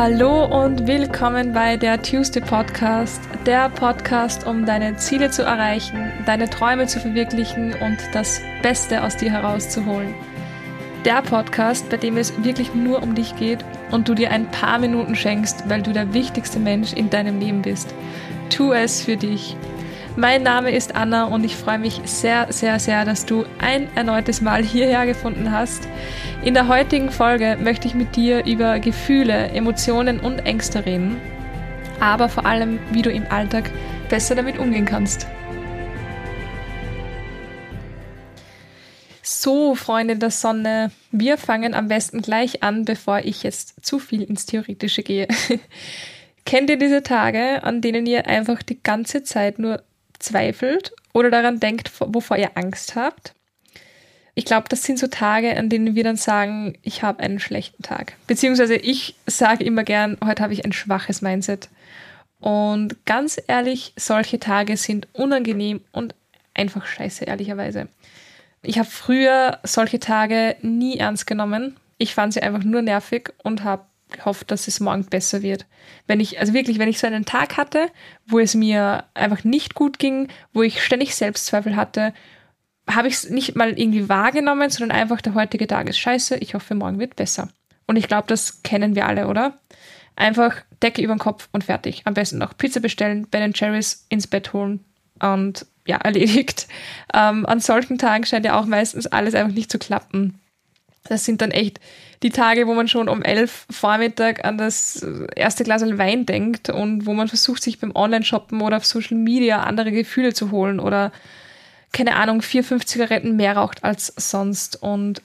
Hallo und willkommen bei der Tuesday Podcast, der Podcast, um deine Ziele zu erreichen, deine Träume zu verwirklichen und das Beste aus dir herauszuholen. Der Podcast, bei dem es wirklich nur um dich geht und du dir ein paar Minuten schenkst, weil du der wichtigste Mensch in deinem Leben bist. Tu es für dich. Mein Name ist Anna und ich freue mich sehr, sehr, sehr, dass du ein erneutes Mal hierher gefunden hast. In der heutigen Folge möchte ich mit dir über Gefühle, Emotionen und Ängste reden, aber vor allem, wie du im Alltag besser damit umgehen kannst. So, Freunde der Sonne, wir fangen am besten gleich an, bevor ich jetzt zu viel ins Theoretische gehe. Kennt ihr diese Tage, an denen ihr einfach die ganze Zeit nur zweifelt oder daran denkt, wovor ihr Angst habt. Ich glaube, das sind so Tage, an denen wir dann sagen, ich habe einen schlechten Tag. Beziehungsweise ich sage immer gern, heute habe ich ein schwaches Mindset. Und ganz ehrlich, solche Tage sind unangenehm und einfach scheiße, ehrlicherweise. Ich habe früher solche Tage nie ernst genommen. Ich fand sie einfach nur nervig und habe gehofft, dass es morgen besser wird. Wenn ich, also wirklich, wenn ich so einen Tag hatte, wo es mir einfach nicht gut ging, wo ich ständig Selbstzweifel hatte, habe ich es nicht mal irgendwie wahrgenommen, sondern einfach der heutige Tag ist scheiße, ich hoffe, morgen wird besser. Und ich glaube, das kennen wir alle, oder? Einfach Decke über den Kopf und fertig. Am besten noch Pizza bestellen, Ben Cherries ins Bett holen und ja, erledigt. Ähm, an solchen Tagen scheint ja auch meistens alles einfach nicht zu klappen. Das sind dann echt die Tage, wo man schon um elf Vormittag an das erste Glas Wein denkt und wo man versucht, sich beim Online-Shoppen oder auf Social Media andere Gefühle zu holen oder keine Ahnung, vier, fünf Zigaretten mehr raucht als sonst. Und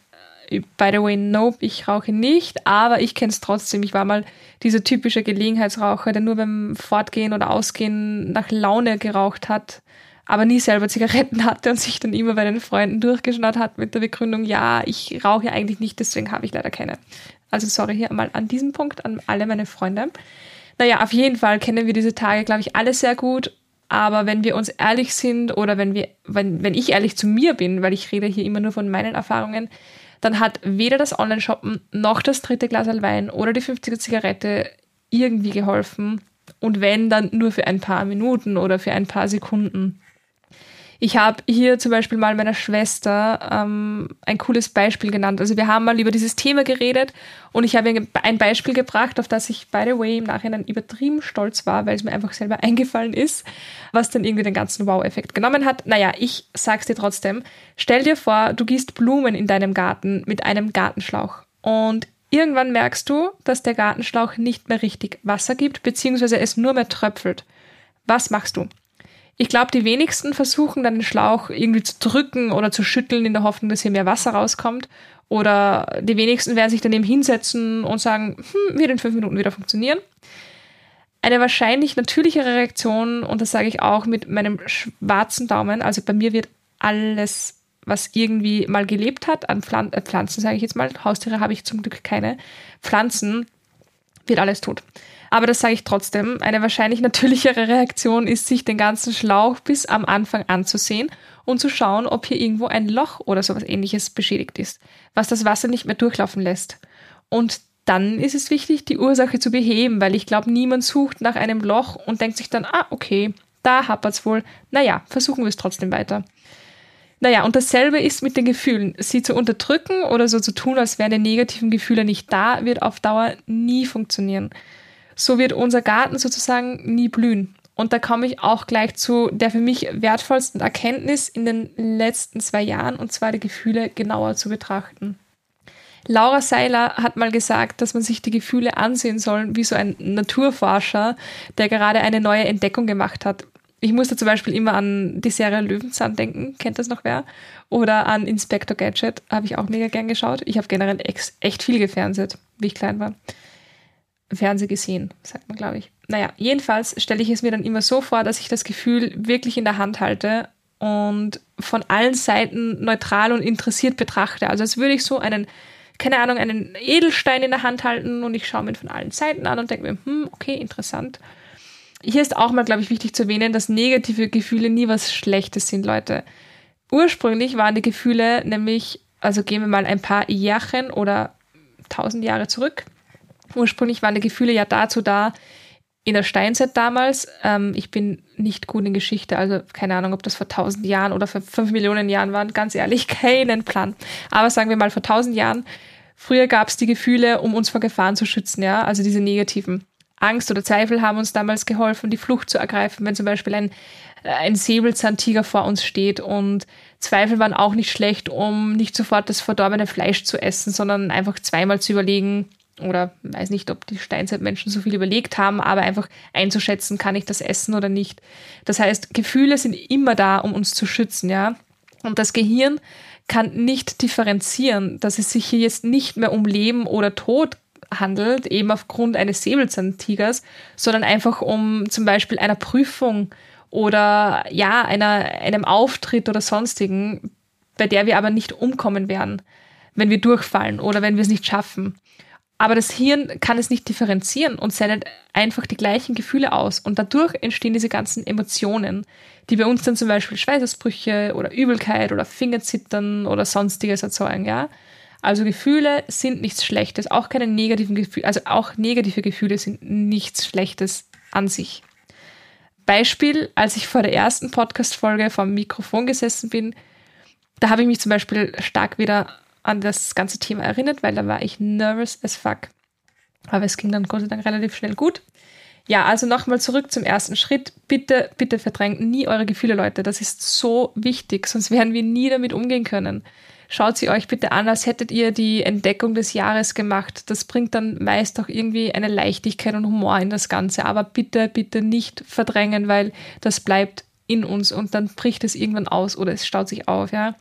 äh, by the way, nope, ich rauche nicht, aber ich kenne es trotzdem. Ich war mal dieser typische Gelegenheitsraucher, der nur beim Fortgehen oder Ausgehen nach Laune geraucht hat aber nie selber Zigaretten hatte und sich dann immer bei den Freunden durchgeschnarrt hat mit der Begründung, ja, ich rauche eigentlich nicht, deswegen habe ich leider keine. Also sorry hier einmal an diesem Punkt an alle meine Freunde. Naja, auf jeden Fall kennen wir diese Tage, glaube ich, alle sehr gut. Aber wenn wir uns ehrlich sind oder wenn wir, wenn, wenn ich ehrlich zu mir bin, weil ich rede hier immer nur von meinen Erfahrungen, dann hat weder das Online-Shoppen noch das dritte Glas Wein oder die 50er Zigarette irgendwie geholfen. Und wenn, dann nur für ein paar Minuten oder für ein paar Sekunden. Ich habe hier zum Beispiel mal meiner Schwester ähm, ein cooles Beispiel genannt. Also wir haben mal über dieses Thema geredet und ich habe ihr ein Beispiel gebracht, auf das ich, by the way, im Nachhinein übertrieben stolz war, weil es mir einfach selber eingefallen ist, was dann irgendwie den ganzen Wow-Effekt genommen hat. Naja, ich sag's dir trotzdem. Stell dir vor, du gießt Blumen in deinem Garten mit einem Gartenschlauch und irgendwann merkst du, dass der Gartenschlauch nicht mehr richtig Wasser gibt, beziehungsweise es nur mehr tröpfelt. Was machst du? Ich glaube, die wenigsten versuchen dann den Schlauch irgendwie zu drücken oder zu schütteln in der Hoffnung, dass hier mehr Wasser rauskommt. Oder die wenigsten werden sich daneben hinsetzen und sagen, hm, wird in fünf Minuten wieder funktionieren. Eine wahrscheinlich natürlichere Reaktion, und das sage ich auch mit meinem schwarzen Daumen, also bei mir wird alles, was irgendwie mal gelebt hat, an Pflan äh, Pflanzen, sage ich jetzt mal, Haustiere habe ich zum Glück keine, Pflanzen, wird alles tot. Aber das sage ich trotzdem. Eine wahrscheinlich natürlichere Reaktion ist, sich den ganzen Schlauch bis am Anfang anzusehen und zu schauen, ob hier irgendwo ein Loch oder sowas ähnliches beschädigt ist, was das Wasser nicht mehr durchlaufen lässt. Und dann ist es wichtig, die Ursache zu beheben, weil ich glaube, niemand sucht nach einem Loch und denkt sich dann, ah, okay, da hapert's wohl. Naja, versuchen wir es trotzdem weiter. Naja, und dasselbe ist mit den Gefühlen. Sie zu unterdrücken oder so zu tun, als wären die negativen Gefühle nicht da, wird auf Dauer nie funktionieren so wird unser Garten sozusagen nie blühen. Und da komme ich auch gleich zu der für mich wertvollsten Erkenntnis in den letzten zwei Jahren, und zwar die Gefühle genauer zu betrachten. Laura Seiler hat mal gesagt, dass man sich die Gefühle ansehen soll wie so ein Naturforscher, der gerade eine neue Entdeckung gemacht hat. Ich musste zum Beispiel immer an die Serie Löwenzahn denken, kennt das noch wer? Oder an Inspector Gadget, habe ich auch mega gern geschaut. Ich habe generell echt viel gefernseht, wie ich klein war. Fernseh gesehen, sagt man, glaube ich. Naja, jedenfalls stelle ich es mir dann immer so vor, dass ich das Gefühl wirklich in der Hand halte und von allen Seiten neutral und interessiert betrachte. Also als würde ich so einen, keine Ahnung, einen Edelstein in der Hand halten und ich schaue mir ihn von allen Seiten an und denke mir, hm, okay, interessant. Hier ist auch mal, glaube ich, wichtig zu erwähnen, dass negative Gefühle nie was Schlechtes sind, Leute. Ursprünglich waren die Gefühle nämlich, also gehen wir mal ein paar Jährchen oder tausend Jahre zurück, Ursprünglich waren die Gefühle ja dazu da, in der Steinzeit damals, ähm, ich bin nicht gut in Geschichte, also keine Ahnung, ob das vor tausend Jahren oder vor fünf Millionen Jahren waren, ganz ehrlich, keinen Plan. Aber sagen wir mal vor tausend Jahren, früher gab es die Gefühle, um uns vor Gefahren zu schützen, ja, also diese negativen. Angst oder Zweifel haben uns damals geholfen, die Flucht zu ergreifen, wenn zum Beispiel ein, ein Säbelzahntiger vor uns steht. Und Zweifel waren auch nicht schlecht, um nicht sofort das verdorbene Fleisch zu essen, sondern einfach zweimal zu überlegen, oder weiß nicht, ob die Steinzeitmenschen so viel überlegt haben, aber einfach einzuschätzen, kann ich das essen oder nicht. Das heißt, Gefühle sind immer da, um uns zu schützen, ja. Und das Gehirn kann nicht differenzieren, dass es sich hier jetzt nicht mehr um Leben oder Tod handelt, eben aufgrund eines Säbelzahntigers, sondern einfach um zum Beispiel einer Prüfung oder ja, einer, einem Auftritt oder sonstigen, bei der wir aber nicht umkommen werden, wenn wir durchfallen oder wenn wir es nicht schaffen. Aber das Hirn kann es nicht differenzieren und sendet einfach die gleichen Gefühle aus. Und dadurch entstehen diese ganzen Emotionen, die bei uns dann zum Beispiel Schweißausbrüche oder Übelkeit oder Fingerzittern oder sonstiges erzeugen, ja. Also Gefühle sind nichts Schlechtes, auch keine negativen Gefühle, also auch negative Gefühle sind nichts Schlechtes an sich. Beispiel, als ich vor der ersten Podcast-Folge vom Mikrofon gesessen bin, da habe ich mich zum Beispiel stark wieder an das ganze Thema erinnert, weil da war ich nervous as fuck. Aber es ging dann Gott sei Dank relativ schnell gut. Ja, also nochmal zurück zum ersten Schritt. Bitte, bitte verdrängt nie eure Gefühle, Leute. Das ist so wichtig, sonst werden wir nie damit umgehen können. Schaut sie euch bitte an, als hättet ihr die Entdeckung des Jahres gemacht. Das bringt dann meist auch irgendwie eine Leichtigkeit und Humor in das Ganze. Aber bitte, bitte nicht verdrängen, weil das bleibt in uns und dann bricht es irgendwann aus oder es staut sich auf, ja.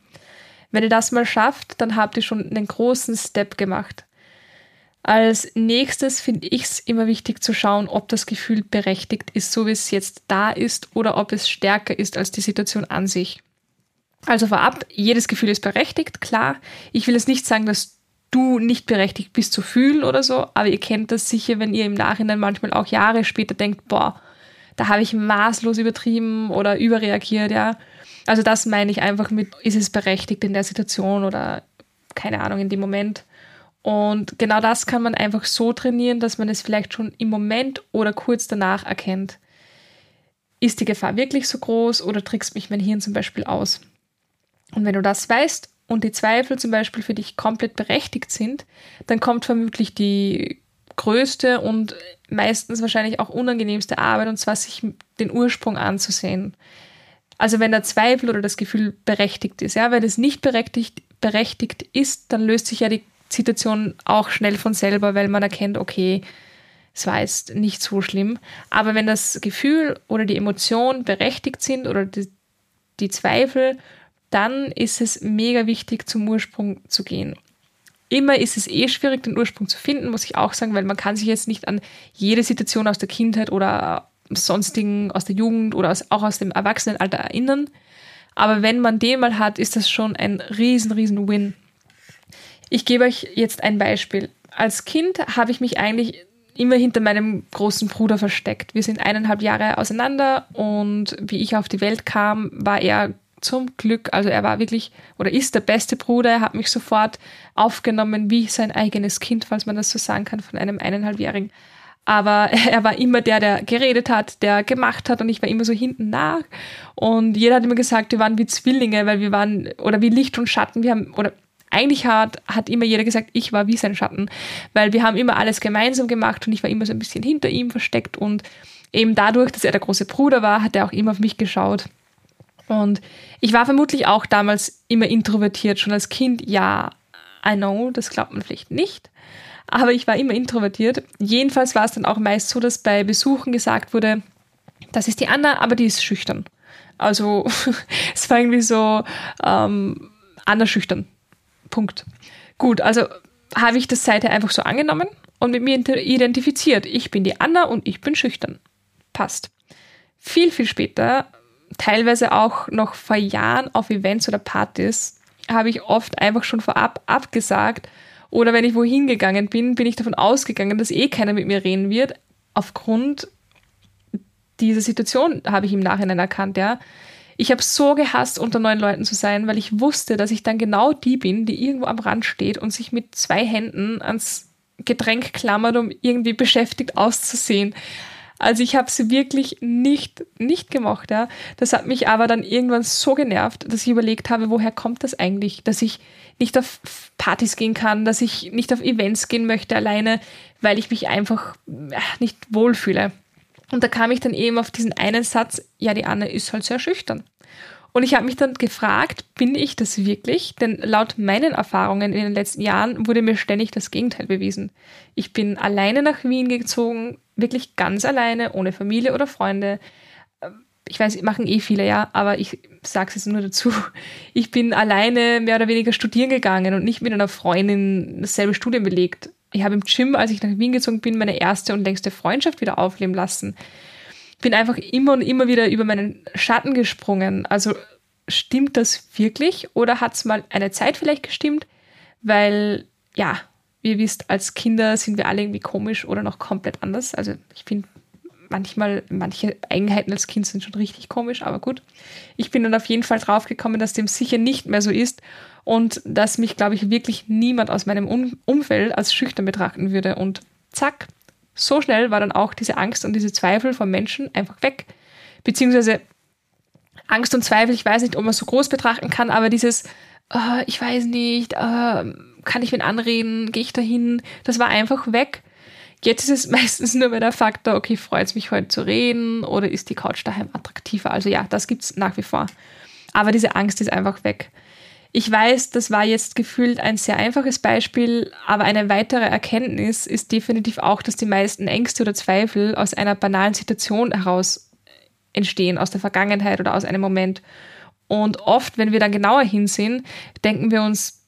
Wenn ihr das mal schafft, dann habt ihr schon einen großen Step gemacht. Als nächstes finde ich es immer wichtig zu schauen, ob das Gefühl berechtigt ist, so wie es jetzt da ist, oder ob es stärker ist als die Situation an sich. Also vorab, jedes Gefühl ist berechtigt, klar. Ich will jetzt nicht sagen, dass du nicht berechtigt bist zu fühlen oder so, aber ihr kennt das sicher, wenn ihr im Nachhinein manchmal auch Jahre später denkt, boah, da habe ich maßlos übertrieben oder überreagiert, ja. Also das meine ich einfach mit, ist es berechtigt in der Situation oder keine Ahnung, in dem Moment. Und genau das kann man einfach so trainieren, dass man es vielleicht schon im Moment oder kurz danach erkennt. Ist die Gefahr wirklich so groß oder trickst mich mein Hirn zum Beispiel aus? Und wenn du das weißt und die Zweifel zum Beispiel für dich komplett berechtigt sind, dann kommt vermutlich die größte und meistens wahrscheinlich auch unangenehmste Arbeit, und zwar sich den Ursprung anzusehen. Also wenn der Zweifel oder das Gefühl berechtigt ist, ja, wenn es nicht berechtigt, berechtigt ist, dann löst sich ja die Situation auch schnell von selber, weil man erkennt, okay, es war jetzt nicht so schlimm. Aber wenn das Gefühl oder die Emotion berechtigt sind oder die, die Zweifel, dann ist es mega wichtig, zum Ursprung zu gehen. Immer ist es eh schwierig, den Ursprung zu finden, muss ich auch sagen, weil man kann sich jetzt nicht an jede Situation aus der Kindheit oder sonstigen aus der Jugend oder aus, auch aus dem Erwachsenenalter erinnern. Aber wenn man den mal hat, ist das schon ein riesen, riesen Win. Ich gebe euch jetzt ein Beispiel. Als Kind habe ich mich eigentlich immer hinter meinem großen Bruder versteckt. Wir sind eineinhalb Jahre auseinander und wie ich auf die Welt kam, war er zum Glück, also er war wirklich oder ist der beste Bruder, er hat mich sofort aufgenommen wie sein eigenes Kind, falls man das so sagen kann, von einem eineinhalbjährigen. Aber er war immer der, der geredet hat, der gemacht hat und ich war immer so hinten nach. Und jeder hat immer gesagt, wir waren wie Zwillinge, weil wir waren, oder wie Licht und Schatten. Wir haben, oder eigentlich hat, hat immer jeder gesagt, ich war wie sein Schatten, weil wir haben immer alles gemeinsam gemacht und ich war immer so ein bisschen hinter ihm versteckt und eben dadurch, dass er der große Bruder war, hat er auch immer auf mich geschaut. Und ich war vermutlich auch damals immer introvertiert, schon als Kind, ja, I know, das glaubt man vielleicht nicht aber ich war immer introvertiert. Jedenfalls war es dann auch meist so, dass bei Besuchen gesagt wurde, das ist die Anna, aber die ist schüchtern. Also es war irgendwie so ähm, Anna schüchtern. Punkt. Gut, also habe ich das seither einfach so angenommen und mit mir identifiziert. Ich bin die Anna und ich bin schüchtern. Passt. Viel, viel später, teilweise auch noch vor Jahren auf Events oder Partys, habe ich oft einfach schon vorab abgesagt, oder wenn ich wohin gegangen bin, bin ich davon ausgegangen, dass eh keiner mit mir reden wird. Aufgrund dieser Situation habe ich im Nachhinein erkannt, ja. Ich habe so gehasst, unter neuen Leuten zu sein, weil ich wusste, dass ich dann genau die bin, die irgendwo am Rand steht und sich mit zwei Händen ans Getränk klammert, um irgendwie beschäftigt auszusehen. Also ich habe sie wirklich nicht, nicht gemocht. Ja. Das hat mich aber dann irgendwann so genervt, dass ich überlegt habe, woher kommt das eigentlich, dass ich nicht auf Partys gehen kann, dass ich nicht auf Events gehen möchte alleine, weil ich mich einfach äh, nicht wohlfühle. Und da kam ich dann eben auf diesen einen Satz, ja, die Anne ist halt sehr schüchtern. Und ich habe mich dann gefragt, bin ich das wirklich? Denn laut meinen Erfahrungen in den letzten Jahren wurde mir ständig das Gegenteil bewiesen. Ich bin alleine nach Wien gezogen, wirklich ganz alleine, ohne Familie oder Freunde. Ich weiß, machen eh viele, ja, aber ich sage es jetzt nur dazu. Ich bin alleine mehr oder weniger studieren gegangen und nicht mit einer Freundin dasselbe Studium belegt. Ich habe im Gym, als ich nach Wien gezogen bin, meine erste und längste Freundschaft wieder aufleben lassen bin einfach immer und immer wieder über meinen Schatten gesprungen. Also stimmt das wirklich oder hat es mal eine Zeit vielleicht gestimmt? Weil, ja, wie ihr wisst, als Kinder sind wir alle irgendwie komisch oder noch komplett anders. Also ich finde manchmal, manche Eigenheiten als Kind sind schon richtig komisch, aber gut. Ich bin dann auf jeden Fall draufgekommen, dass dem sicher nicht mehr so ist und dass mich, glaube ich, wirklich niemand aus meinem Umfeld als schüchtern betrachten würde. Und zack, so schnell war dann auch diese Angst und diese Zweifel von Menschen einfach weg. Beziehungsweise Angst und Zweifel, ich weiß nicht, ob man es so groß betrachten kann, aber dieses, uh, ich weiß nicht, uh, kann ich mit anreden, gehe ich dahin, das war einfach weg. Jetzt ist es meistens nur mehr der Faktor, okay, freut es mich heute zu reden oder ist die Couch daheim attraktiver? Also ja, das gibt es nach wie vor. Aber diese Angst ist einfach weg. Ich weiß, das war jetzt gefühlt ein sehr einfaches Beispiel, aber eine weitere Erkenntnis ist definitiv auch, dass die meisten Ängste oder Zweifel aus einer banalen Situation heraus entstehen, aus der Vergangenheit oder aus einem Moment. Und oft, wenn wir dann genauer hinsehen, denken wir uns,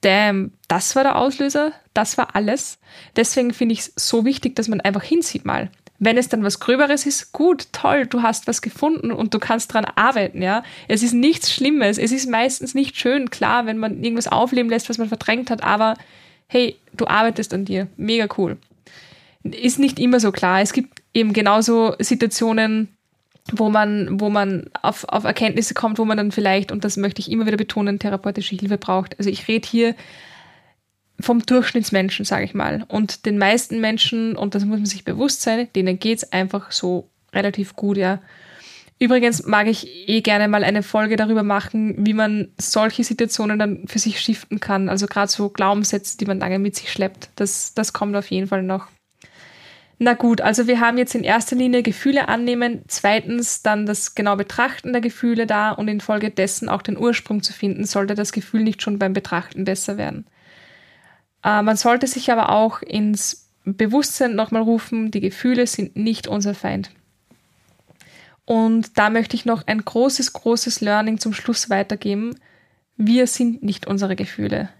damn, das war der Auslöser, das war alles. Deswegen finde ich es so wichtig, dass man einfach hinsieht mal. Wenn es dann was Gröberes ist, gut, toll, du hast was gefunden und du kannst dran arbeiten, ja. Es ist nichts Schlimmes. Es ist meistens nicht schön, klar, wenn man irgendwas aufleben lässt, was man verdrängt hat, aber hey, du arbeitest an dir. Mega cool. Ist nicht immer so klar. Es gibt eben genauso Situationen, wo man, wo man auf, auf Erkenntnisse kommt, wo man dann vielleicht, und das möchte ich immer wieder betonen, therapeutische Hilfe braucht. Also ich rede hier vom Durchschnittsmenschen, sage ich mal. Und den meisten Menschen, und das muss man sich bewusst sein, denen geht's einfach so relativ gut, ja. Übrigens mag ich eh gerne mal eine Folge darüber machen, wie man solche Situationen dann für sich shiften kann. Also gerade so Glaubenssätze, die man lange mit sich schleppt. Das, das kommt auf jeden Fall noch. Na gut, also wir haben jetzt in erster Linie Gefühle annehmen, zweitens dann das genau Betrachten der Gefühle da und infolgedessen auch den Ursprung zu finden, sollte das Gefühl nicht schon beim Betrachten besser werden. Äh, man sollte sich aber auch ins Bewusstsein nochmal rufen, die Gefühle sind nicht unser Feind. Und da möchte ich noch ein großes, großes Learning zum Schluss weitergeben. Wir sind nicht unsere Gefühle.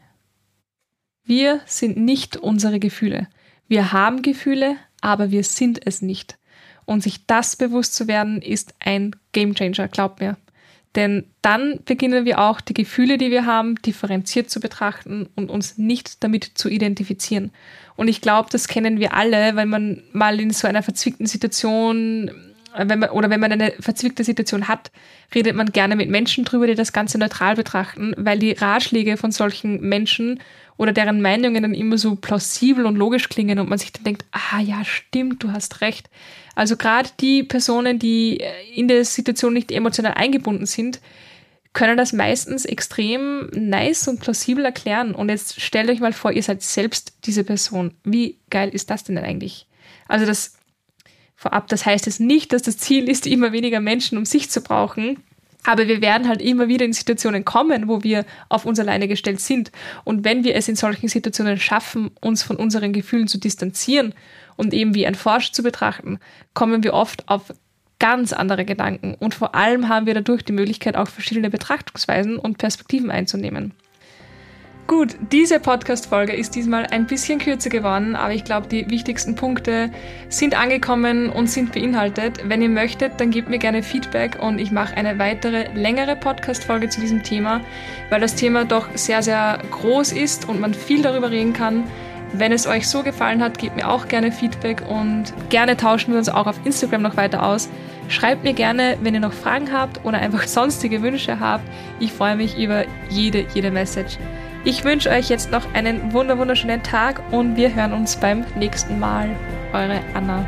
Wir sind nicht unsere Gefühle. Wir haben Gefühle, aber wir sind es nicht. Und sich das bewusst zu werden, ist ein Gamechanger, glaubt mir. Denn dann beginnen wir auch die Gefühle, die wir haben, differenziert zu betrachten und uns nicht damit zu identifizieren. Und ich glaube, das kennen wir alle, wenn man mal in so einer verzwickten Situation wenn man, oder wenn man eine verzwickte Situation hat, redet man gerne mit Menschen drüber, die das Ganze neutral betrachten, weil die Ratschläge von solchen Menschen oder deren Meinungen dann immer so plausibel und logisch klingen und man sich dann denkt, ah ja, stimmt, du hast recht. Also gerade die Personen, die in der Situation nicht emotional eingebunden sind, können das meistens extrem nice und plausibel erklären. Und jetzt stellt euch mal vor, ihr seid selbst diese Person. Wie geil ist das denn eigentlich? Also das vorab, das heißt jetzt nicht, dass das Ziel ist, immer weniger Menschen um sich zu brauchen. Aber wir werden halt immer wieder in Situationen kommen, wo wir auf uns alleine gestellt sind. Und wenn wir es in solchen Situationen schaffen, uns von unseren Gefühlen zu distanzieren und eben wie ein Forscher zu betrachten, kommen wir oft auf ganz andere Gedanken. Und vor allem haben wir dadurch die Möglichkeit, auch verschiedene Betrachtungsweisen und Perspektiven einzunehmen. Gut, diese Podcast-Folge ist diesmal ein bisschen kürzer geworden, aber ich glaube, die wichtigsten Punkte sind angekommen und sind beinhaltet. Wenn ihr möchtet, dann gebt mir gerne Feedback und ich mache eine weitere, längere Podcast-Folge zu diesem Thema, weil das Thema doch sehr, sehr groß ist und man viel darüber reden kann. Wenn es euch so gefallen hat, gebt mir auch gerne Feedback und gerne tauschen wir uns auch auf Instagram noch weiter aus. Schreibt mir gerne, wenn ihr noch Fragen habt oder einfach sonstige Wünsche habt. Ich freue mich über jede, jede Message. Ich wünsche euch jetzt noch einen wunderschönen Tag und wir hören uns beim nächsten Mal. Eure Anna.